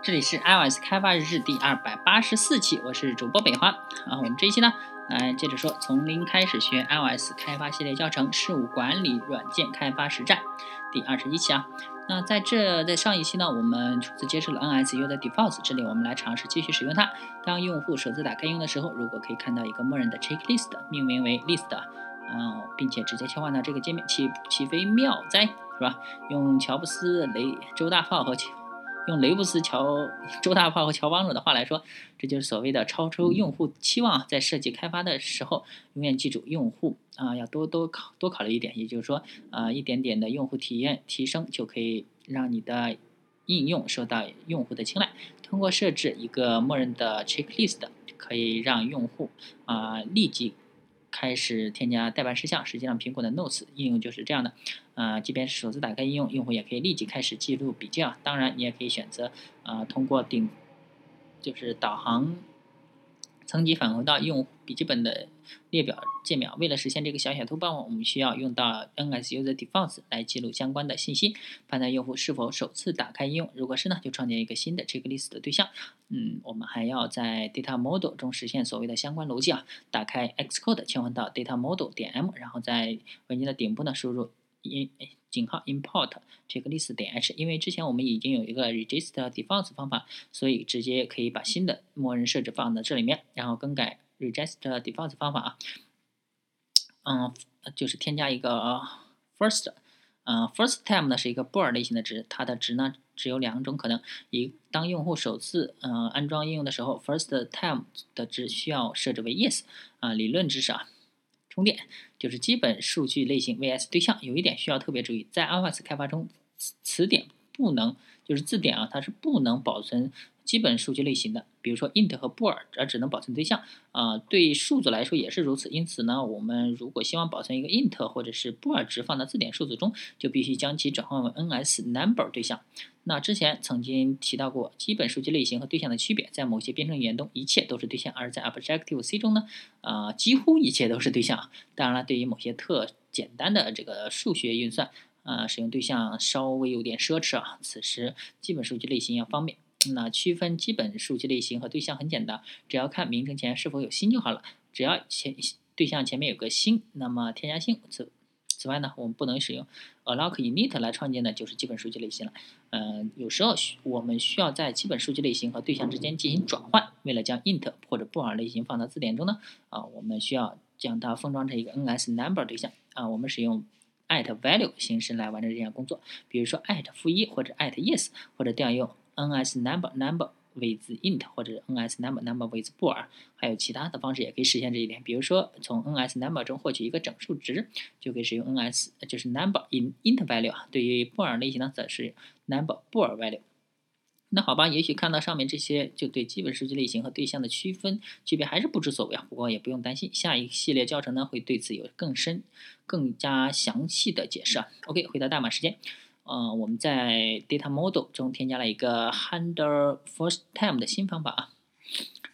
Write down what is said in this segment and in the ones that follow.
这里是 iOS 开发日志第二百八十四期，我是主播北花啊。我们这一期呢，来接着说从零开始学 iOS 开发系列教程事务管理软件开发实战第二十一期啊。那在这在上一期呢，我们初次接触了 NSU 的 Defaults，这里我们来尝试继续使用它。当用户首次打开用的时候，如果可以看到一个默认的 checklist，命名为 list，嗯，并且直接切换到这个界面，岂岂非妙哉，是吧？用乔布斯、雷、周大炮和用雷布斯、乔、周大炮和乔帮主的话来说，这就是所谓的超出用户期望。在设计开发的时候，永远记住用户啊，要多多考多考虑一点。也就是说，啊，一点点的用户体验提升，就可以让你的应用受到用户的青睐。通过设置一个默认的 checklist，可以让用户啊立即。开始添加代办事项，实际上苹果的 Notes 应用就是这样的。啊，即便是首次打开应用，用户也可以立即开始记录笔记啊。当然，你也可以选择啊，通过顶就是导航。层级返回到用笔记本的列表界面。为了实现这个小小突破，我们需要用到 NS User Defaults 来记录相关的信息，判断用户是否首次打开应用。如果是呢，就创建一个新的 Checklist 的对象。嗯，我们还要在 Data Model 中实现所谓的相关逻辑啊。打开 Xcode，切换到 Data Model 点 M，然后在文件的顶部呢输入。in 井号 import 这个 list 点 h，因为之前我们已经有一个 register defaults 方法，所以直接可以把新的默认设置放到这里面，然后更改 register defaults 方法啊，嗯，就是添加一个 first，嗯，first time 呢是一个 bool 类型的值，它的值呢只有两种可能，一当用户首次嗯安装应用的时候，first time 的值需要设置为 yes，啊，理论知识啊。充电就是基本数据类型 vs 对象，有一点需要特别注意，在 iOS 开发中，词词典不能就是字典啊，它是不能保存。基本数据类型的，比如说 int 和 bool，而只能保存对象啊。对数组来说也是如此。因此呢，我们如果希望保存一个 int 或者是 bool 值放到字典数组中，就必须将其转换为 NSNumber 对象。那之前曾经提到过，基本数据类型和对象的区别，在某些编程语言中，一切都是对象；而在 Objective C 中呢，啊，几乎一切都是对象。当然了，对于某些特简单的这个数学运算，啊，使用对象稍微有点奢侈啊。此时，基本数据类型要方便。那区分基本数据类型和对象很简单，只要看名称前是否有星就好了。只要前对象前面有个星，那么添加星。此外呢，我们不能使用 alloc init 来创建的就是基本数据类型了。嗯，有时候我们需要在基本数据类型和对象之间进行转换。为了将 int 或者布尔类型放到字典中呢，啊，我们需要将它封装成一个 NSNumber 对象。啊，我们使用 at @value 形式来完成这项工作。比如说 at 负一或者 at @yes 或者调用。NSNumber number with int 或者是 NSNumber number with bool，还有其他的方式也可以实现这一点。比如说从 NSNumber 中获取一个整数值，就可以使用 NS，就是 number in int value。对于布尔类型呢，则是 number bool value。那好吧，也许看到上面这些，就对基本数据类型和对象的区分区别还是不知所谓啊。不过也不用担心，下一系列教程呢会对此有更深、更加详细的解释啊。OK，回到代码时间。嗯，我们在 data model 中添加了一个 handle first time 的新方法啊，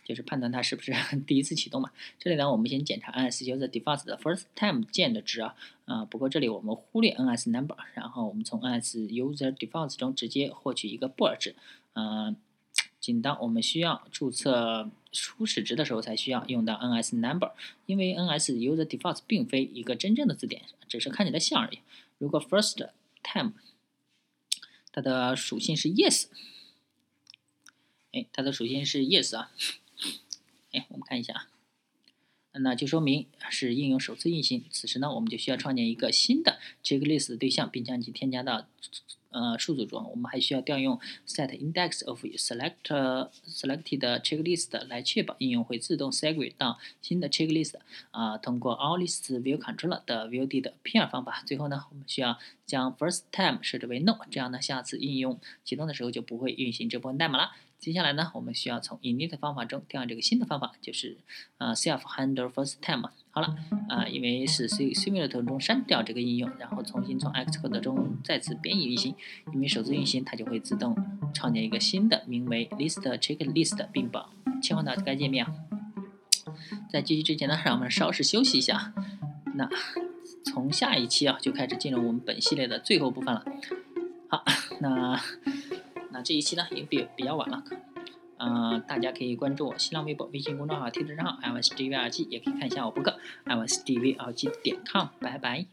就是判断它是不是 第一次启动嘛。这里呢，我们先检查 NS user default 的 first time 键的值啊，啊，不过这里我们忽略 NSNumber，然后我们从 NS user default 中直接获取一个 b o r 值。嗯，仅当我们需要注册初始值的时候才需要用到 NSNumber，因为 NS user default 并非一个真正的字典，只是看起来像而已。如果 first time 它的属性是 yes，哎，它的属性是 yes 啊，哎，我们看一下啊，那就说明是应用首次运行。此时呢，我们就需要创建一个新的 checklist 对象，并将其添加到。呃，数组中，我们还需要调用 setIndexOf select selected checklist 来确保应用会自动 segue 到新的 checklist。啊，通过 AllListViewController 的 ViewD 的 pair 方法。最后呢，我们需要将 FirstTime 设置为 No，这样呢，下次应用启动的时候就不会运行这部分代码了。接下来呢，我们需要从 init 方法中调用这个新的方法，就是呃 self_handle_first_time。好了，啊，因为是 Simulator 中删掉这个应用，然后重新从 Xcode 中再次编译运行。因为首次运行，它就会自动创建一个新的名为 list_checklist，并把切换到该界面。在继续之前呢，让我们稍事休息一下。那从下一期啊，就开始进入我们本系列的最后部分了。好，那。那这一期呢也比比较晚了，嗯，大家可以关注我新浪微博、微信公众号、Twitter 账号 m s d v r g 也可以看一下我博客 m s d v r g 点 com，拜拜。